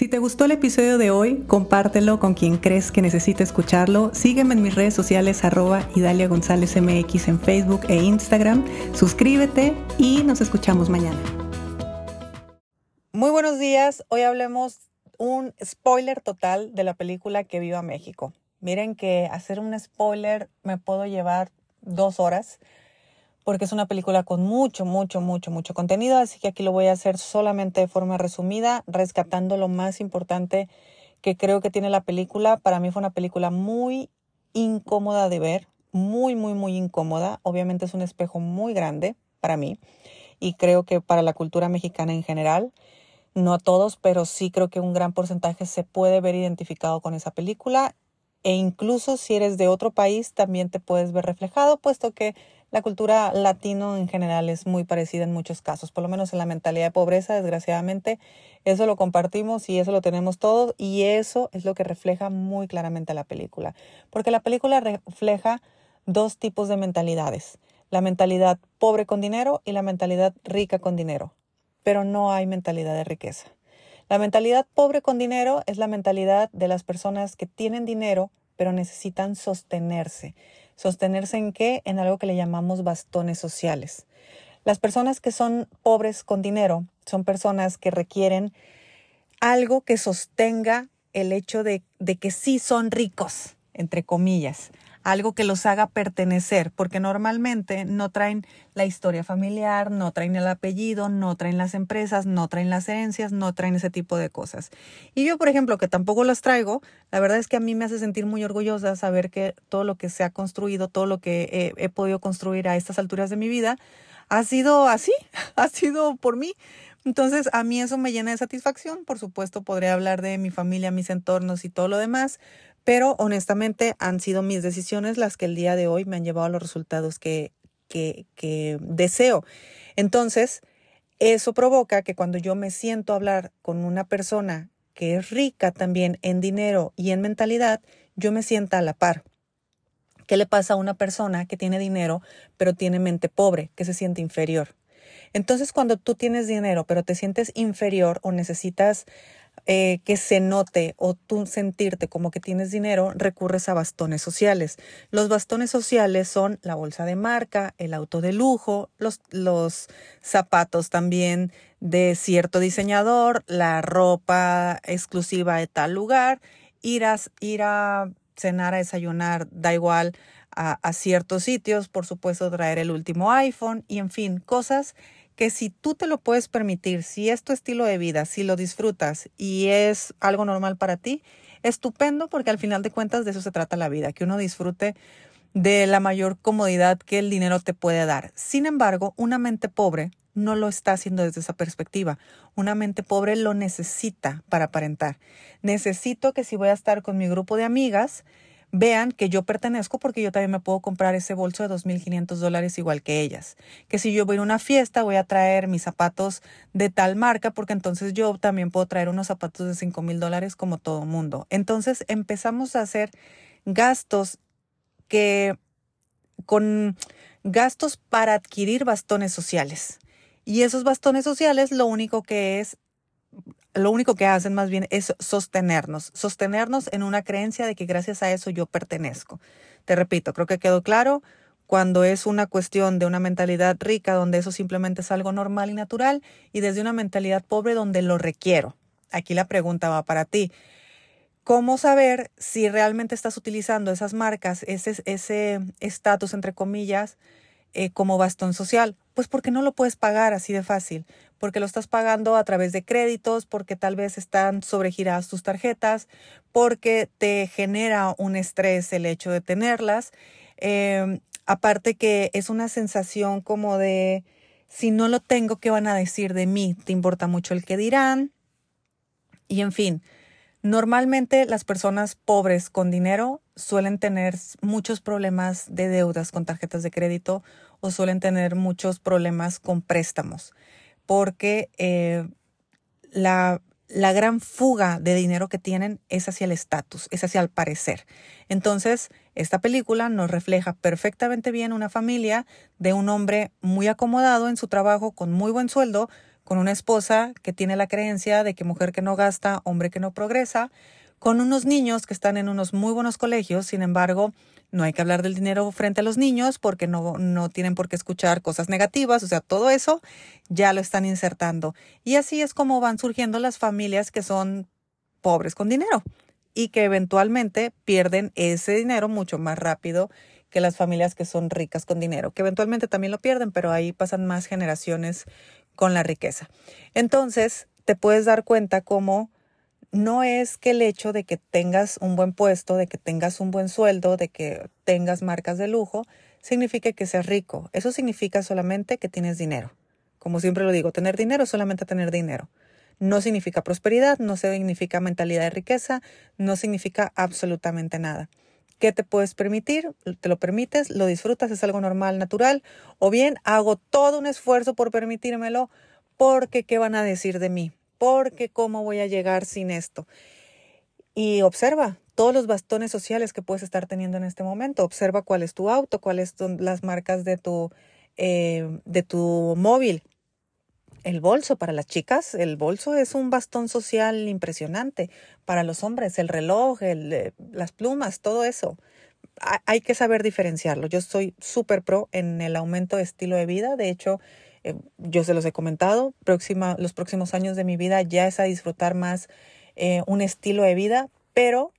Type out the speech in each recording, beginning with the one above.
Si te gustó el episodio de hoy, compártelo con quien crees que necesite escucharlo. Sígueme en mis redes sociales arroba Idalia González MX en Facebook e Instagram. Suscríbete y nos escuchamos mañana. Muy buenos días. Hoy hablemos un spoiler total de la película Que Viva México. Miren que hacer un spoiler me puedo llevar dos horas porque es una película con mucho, mucho, mucho, mucho contenido, así que aquí lo voy a hacer solamente de forma resumida, rescatando lo más importante que creo que tiene la película. Para mí fue una película muy incómoda de ver, muy, muy, muy incómoda. Obviamente es un espejo muy grande para mí y creo que para la cultura mexicana en general. No a todos, pero sí creo que un gran porcentaje se puede ver identificado con esa película e incluso si eres de otro país también te puedes ver reflejado, puesto que la cultura latino en general es muy parecida en muchos casos, por lo menos en la mentalidad de pobreza, desgraciadamente, eso lo compartimos y eso lo tenemos todos y eso es lo que refleja muy claramente la película, porque la película refleja dos tipos de mentalidades, la mentalidad pobre con dinero y la mentalidad rica con dinero, pero no hay mentalidad de riqueza. La mentalidad pobre con dinero es la mentalidad de las personas que tienen dinero pero necesitan sostenerse, ¿Sostenerse en qué? En algo que le llamamos bastones sociales. Las personas que son pobres con dinero son personas que requieren algo que sostenga el hecho de, de que sí son ricos, entre comillas algo que los haga pertenecer, porque normalmente no traen la historia familiar, no traen el apellido, no traen las empresas, no traen las herencias, no traen ese tipo de cosas. Y yo, por ejemplo, que tampoco las traigo, la verdad es que a mí me hace sentir muy orgullosa saber que todo lo que se ha construido, todo lo que he, he podido construir a estas alturas de mi vida, ha sido así, ha sido por mí. Entonces, a mí eso me llena de satisfacción. Por supuesto, podré hablar de mi familia, mis entornos y todo lo demás, pero honestamente han sido mis decisiones las que el día de hoy me han llevado a los resultados que, que, que deseo. Entonces, eso provoca que cuando yo me siento a hablar con una persona que es rica también en dinero y en mentalidad, yo me sienta a la par. ¿Qué le pasa a una persona que tiene dinero pero tiene mente pobre, que se siente inferior? Entonces, cuando tú tienes dinero pero te sientes inferior o necesitas eh, que se note o tú sentirte como que tienes dinero, recurres a bastones sociales. Los bastones sociales son la bolsa de marca, el auto de lujo, los, los zapatos también de cierto diseñador, la ropa exclusiva de tal lugar, ir a, ir a cenar, a desayunar, da igual, a, a ciertos sitios, por supuesto traer el último iPhone y en fin, cosas que si tú te lo puedes permitir, si es tu estilo de vida, si lo disfrutas y es algo normal para ti, estupendo porque al final de cuentas de eso se trata la vida, que uno disfrute de la mayor comodidad que el dinero te puede dar. Sin embargo, una mente pobre no lo está haciendo desde esa perspectiva. Una mente pobre lo necesita para aparentar. Necesito que si voy a estar con mi grupo de amigas, vean que yo pertenezco porque yo también me puedo comprar ese bolso de 2.500 dólares igual que ellas. Que si yo voy a una fiesta voy a traer mis zapatos de tal marca porque entonces yo también puedo traer unos zapatos de 5.000 dólares como todo mundo. Entonces empezamos a hacer gastos que con gastos para adquirir bastones sociales. Y esos bastones sociales lo único que es lo único que hacen más bien es sostenernos, sostenernos en una creencia de que gracias a eso yo pertenezco. Te repito, creo que quedó claro cuando es una cuestión de una mentalidad rica donde eso simplemente es algo normal y natural y desde una mentalidad pobre donde lo requiero. Aquí la pregunta va para ti. ¿Cómo saber si realmente estás utilizando esas marcas, ese estatus, entre comillas, eh, como bastón social? Pues porque no lo puedes pagar así de fácil, porque lo estás pagando a través de créditos, porque tal vez están sobregiradas tus tarjetas, porque te genera un estrés el hecho de tenerlas. Em, aparte que es una sensación como de, si no lo tengo, ¿qué van a decir de mí? ¿Te importa mucho el que dirán? Y en fin, Normalmente las personas pobres con dinero suelen tener muchos problemas de deudas con tarjetas de crédito o suelen tener muchos problemas con préstamos porque eh, la, la gran fuga de dinero que tienen es hacia el estatus, es hacia el parecer. Entonces, esta película nos refleja perfectamente bien una familia de un hombre muy acomodado en su trabajo, con muy buen sueldo, con una esposa que tiene la creencia de que mujer que no gasta, hombre que no progresa, con unos niños que están en unos muy buenos colegios, sin embargo, no hay que hablar del dinero frente a los niños porque no, no tienen por qué escuchar cosas negativas, o sea, todo eso ya lo están insertando. Y así es como van surgiendo las familias que son pobres con dinero y que eventualmente pierden ese dinero mucho más rápido que las familias que son ricas con dinero, que eventualmente también lo pierden, pero ahí pasan más generaciones con la riqueza. Entonces, te puedes dar cuenta cómo no es que el hecho de que tengas un buen puesto, de que tengas un buen sueldo, de que tengas marcas de lujo, signifique que seas rico. Eso significa solamente que tienes dinero. Como siempre lo digo, tener dinero es solamente tener dinero. No significa prosperidad, no significa mentalidad de riqueza, no significa absolutamente nada. ¿Qué te puedes permitir? Te lo permites, lo disfrutas, es algo normal, natural, o bien hago todo un esfuerzo por permitírmelo porque ¿qué van a decir de mí? Porque ¿cómo voy a llegar sin esto? Y observa todos los bastones sociales que puedes estar teniendo en este momento. Observa cuál es tu auto, cuáles son las marcas de tu, eh, de tu móvil el bolso para las chicas, el bolso es un bastón social impresionante. Para los hombres, el reloj, el, eh, las plumas, todo eso. Hay que saber diferenciarlo. Yo soy súper pro en el aumento de estilo de vida. De hecho, eh, yo se los he comentado, próxima, los próximos años de mi vida ya es a disfrutar más eh, un estilo de vida, pero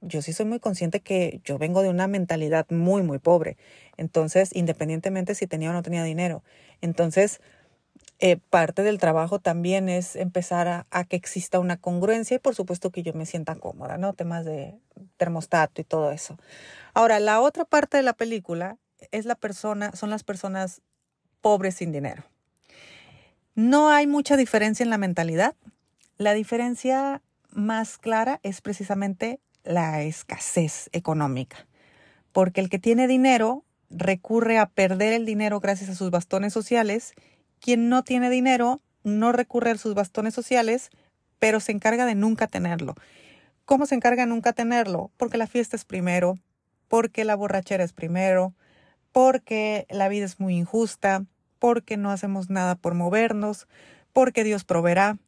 yo sí soy muy consciente que yo vengo de una mentalidad muy, muy pobre. Entonces, independientemente si tenía o no tenía dinero. Entonces, eh, parte del trabajo también es empezar a, que exista una congruencia y por supuesto que yo me sienta cómoda, ¿no? Temas de termostato y todo eso. Ahora, la otra parte de la película es la persona, son las personas pobres sin dinero. No hay mucha diferencia en la mentalidad. La diferencia más clara es precisamente la escasez económica, porque el que tiene dinero recurre a perder el dinero gracias a sus bastones sociales quien no tiene dinero no recurre a sus bastones sociales, pero se encarga de nunca tenerlo. ¿Cómo se encarga de nunca tenerlo? Porque la fiesta es primero, porque la borrachera es primero, porque la vida es muy injusta, porque no hacemos nada por movernos, porque Dios proveerá,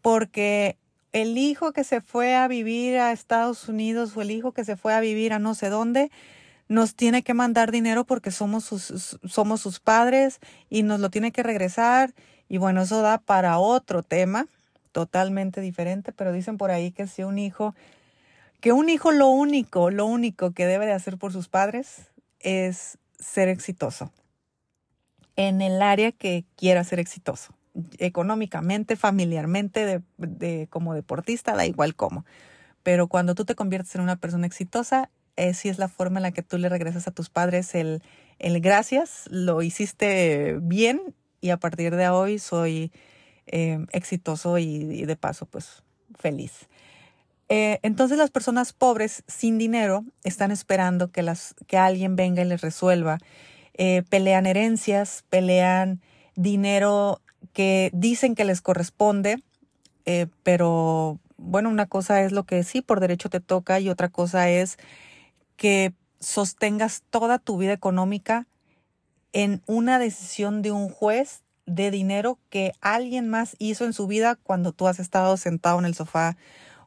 porque el hijo que se fue a vivir a Estados Unidos o el hijo que se fue a vivir a no sé dónde, nos tiene que mandar dinero porque somos sus, somos sus padres y nos lo tiene que regresar. Y bueno, eso da para otro tema totalmente diferente, pero dicen por ahí que si un hijo, que un hijo lo único, lo único que debe de hacer por sus padres es ser exitoso en el área que quiera ser exitoso, económicamente, familiarmente, de, de como deportista, da igual cómo. Pero cuando tú te conviertes en una persona exitosa, es, si es la forma en la que tú le regresas a tus padres el, el gracias, lo hiciste bien y a partir de hoy soy eh, exitoso y, de paso pues feliz. Eh, entonces las personas pobres sin dinero están esperando que, las, que alguien venga y les resuelva. Eh, pelean herencias, pelean dinero que dicen que les corresponde, pero bueno, una cosa es lo que sí por derecho te toca y otra cosa es que sostengas toda tu vida económica en una decisión de un juez de dinero que alguien más hizo en su vida cuando tú has estado sentado en el sofá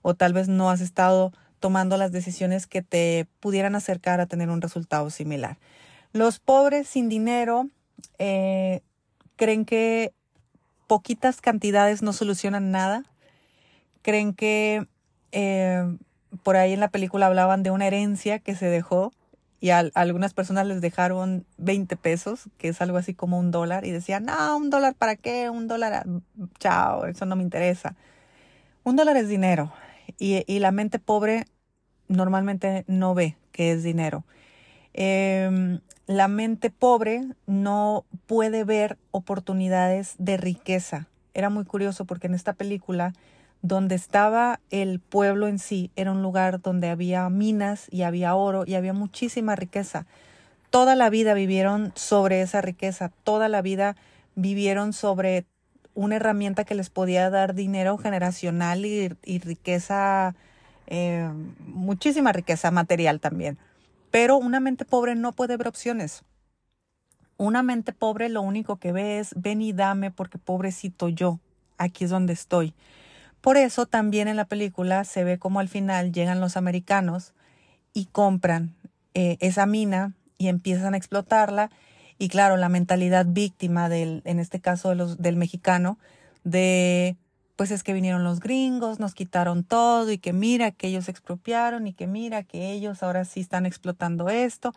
o tal vez no has estado tomando las decisiones que te pudieran acercar a tener un resultado similar. Los pobres sin dinero eh, creen que poquitas cantidades no solucionan nada, creen que eh, por ahí en la película hablaban de una herencia que se dejó y a, algunas personas les dejaron 20 pesos, que es algo así como un dólar, y decían, no, un dólar para qué, un dólar, chao, eso no me interesa. Un dólar es dinero y, la mente pobre normalmente no ve que es dinero. Em, la mente pobre no puede ver oportunidades de riqueza. Era muy curioso porque en esta película donde estaba el pueblo en sí, era un lugar donde había minas y había oro y había muchísima riqueza. Toda la vida vivieron sobre esa riqueza, toda la vida vivieron sobre una herramienta que les podía dar dinero generacional y, riqueza, eh, muchísima riqueza material también. Pero una mente pobre no puede ver opciones. Una mente pobre lo único que ve es ven y dame porque pobrecito yo aquí es donde estoy. Por eso también en la película se ve como al final llegan los americanos y compran eh, esa mina y empiezan a explotarla. Y claro, la mentalidad víctima del, en este caso de los, del mexicano, de pues es que vinieron los gringos, nos quitaron todo y que mira que ellos expropiaron y que mira que ellos ahora sí están explotando esto.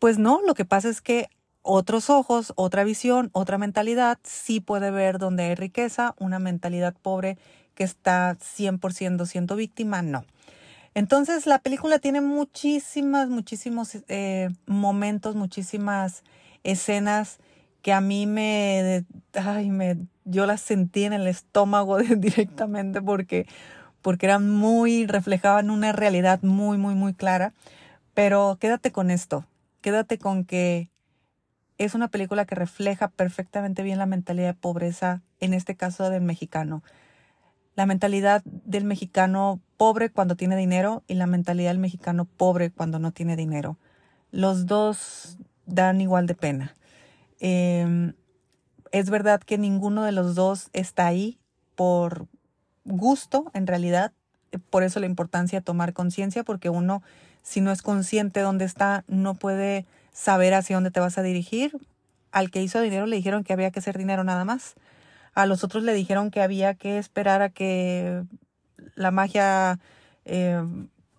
Pues no, lo que pasa es que otros ojos, otra visión, otra mentalidad sí puede ver donde hay riqueza, una mentalidad pobre que está 100% siendo víctima, no. Entonces la película tiene muchísimas, muchísimos eh, momentos, muchísimas escenas que a mí me, ay, me, yo las sentí en el estómago directamente porque, porque eran muy, reflejaban una realidad muy, muy, muy clara. Pero quédate con esto, quédate con que es una película que refleja perfectamente bien la mentalidad de pobreza, en este caso del mexicano la mentalidad del mexicano pobre cuando tiene dinero y la mentalidad del mexicano pobre cuando no tiene dinero. Los dos dan igual de pena. Em, es verdad que ninguno de los dos está ahí por gusto, en realidad. Por eso la importancia de tomar conciencia, porque uno, si no es consciente de dónde está, no puede saber hacia dónde te vas a dirigir. Al que hizo dinero le dijeron que había que hacer dinero nada más. A los otros le dijeron que había que esperar a que la magia eh,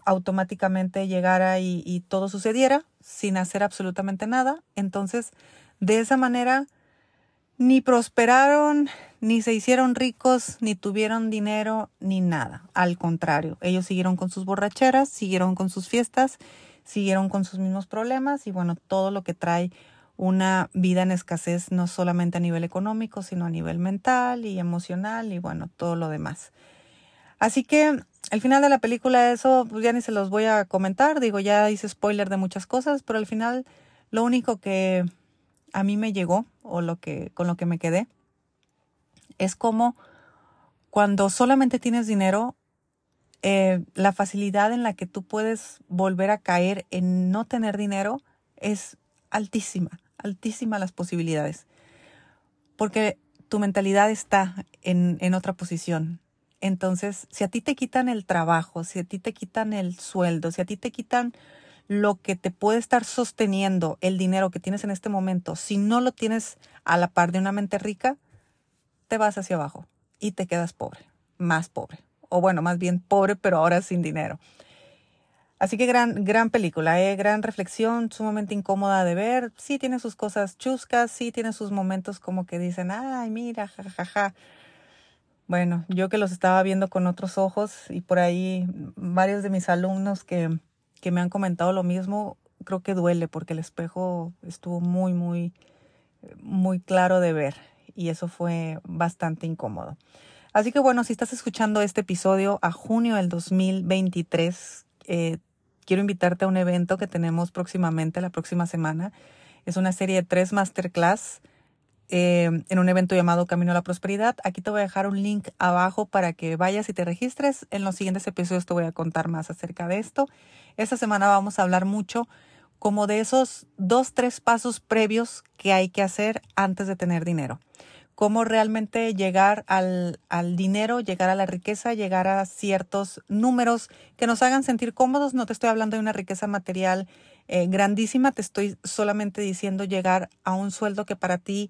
automáticamente llegara y, y, todo sucediera sin hacer absolutamente nada. Entonces, de esa manera, ni prosperaron, ni se hicieron ricos, ni tuvieron dinero, ni nada. Al contrario, ellos siguieron con sus borracheras, siguieron con sus fiestas, siguieron con sus mismos problemas y bueno, todo lo que trae una vida en escasez no solamente a nivel económico, sino a nivel mental y emocional y bueno, todo lo demás. Así que al final de la película eso pues ya ni se los voy a comentar, digo, ya hice spoiler de muchas cosas, pero al final lo único que a mí me llegó o lo que con lo que me quedé es como cuando solamente tienes dinero eh, la facilidad en la que tú puedes volver a caer en no tener dinero es altísima altísimas las posibilidades, porque tu mentalidad está en, en otra posición. Entonces, si a ti te quitan el trabajo, si a ti te quitan el sueldo, si a ti te quitan lo que te puede estar sosteniendo, el dinero que tienes en este momento, si no lo tienes a la par de una mente rica, te vas hacia abajo y te quedas pobre, más pobre. O bueno, más bien pobre, pero ahora sin dinero. Así que gran, gran película, ¿eh? gran reflexión, sumamente incómoda de ver. Sí tiene sus cosas chuscas, sí tiene sus momentos como que dicen, ay, mira, jajaja. Ja, ja. Bueno, yo que los estaba viendo con otros ojos y por ahí varios de mis alumnos que, que me han comentado lo mismo, creo que duele porque el espejo estuvo muy, muy, muy claro de ver y eso fue bastante incómodo. Así que bueno, si estás escuchando este episodio a junio del 2023, eh, quiero invitarte a un evento que tenemos próximamente, la próxima semana. Es una serie de tres masterclass eh, en un evento llamado Camino a la Prosperidad. Aquí te voy a dejar un link abajo para que vayas y te registres. En los siguientes episodios te voy a contar más acerca de esto. Esta semana vamos a hablar mucho como de esos dos, tres pasos previos que hay que hacer antes de tener dinero cómo realmente llegar al, al, dinero, llegar a la riqueza, llegar a ciertos números que nos hagan sentir cómodos. No te estoy hablando de una riqueza material eh, grandísima, te estoy solamente diciendo llegar a un sueldo que para ti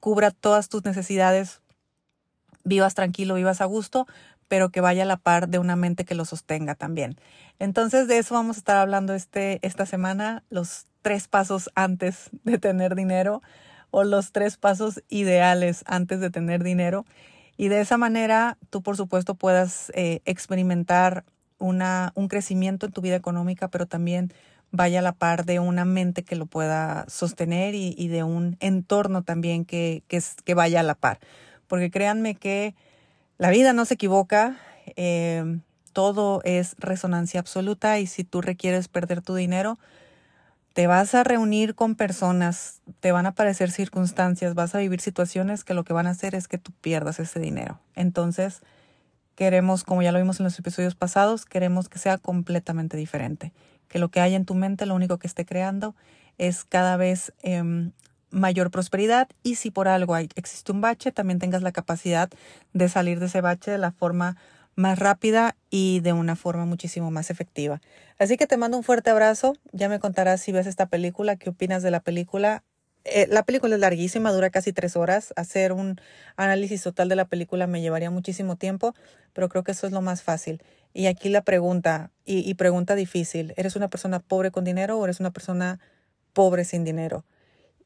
cubra todas tus necesidades, vivas tranquilo, vivas a gusto, pero que vaya a la par de una mente que lo sostenga también. Entonces de eso vamos a estar hablando este, esta semana, los tres pasos antes de tener dinero o los tres pasos ideales antes de tener dinero. Y de esa manera tú, por supuesto, puedas eh, experimentar una, un crecimiento en tu vida económica, pero también vaya a la par de una mente que lo pueda sostener y, de un entorno también que, que, que, vaya a la par. Porque créanme que la vida no se equivoca, eh, todo es resonancia absoluta y si tú requieres perder tu dinero, te vas a reunir con personas, te van a aparecer circunstancias, vas a vivir situaciones que lo que van a hacer es que tú pierdas ese dinero. Entonces, queremos, como ya lo vimos en los episodios pasados, queremos que sea completamente diferente. Que lo que hay en tu mente, lo único que esté creando es cada vez eh, mayor prosperidad y si por algo hay, existe un bache, también tengas la capacidad de salir de ese bache de la forma más rápida y de una forma muchísimo más efectiva. Así que te mando un fuerte abrazo. Ya me contarás si ves esta película, qué opinas de la película. Eh, la película es larguísima, dura casi tres horas. Hacer un análisis total de la película me llevaría muchísimo tiempo, pero creo que eso es lo más fácil. Y aquí la pregunta, y, pregunta difícil, ¿eres una persona pobre con dinero o eres una persona pobre sin dinero?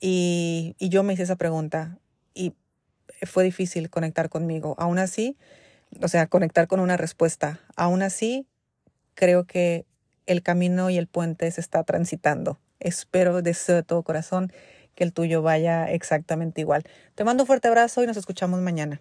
Y, yo me hice esa pregunta y fue difícil conectar conmigo. Aún así, o sea, conectar con una respuesta. Aún así, creo que el camino y el puente se está transitando. Espero, de todo corazón que el tuyo vaya exactamente igual. Te mando un fuerte abrazo y nos escuchamos mañana.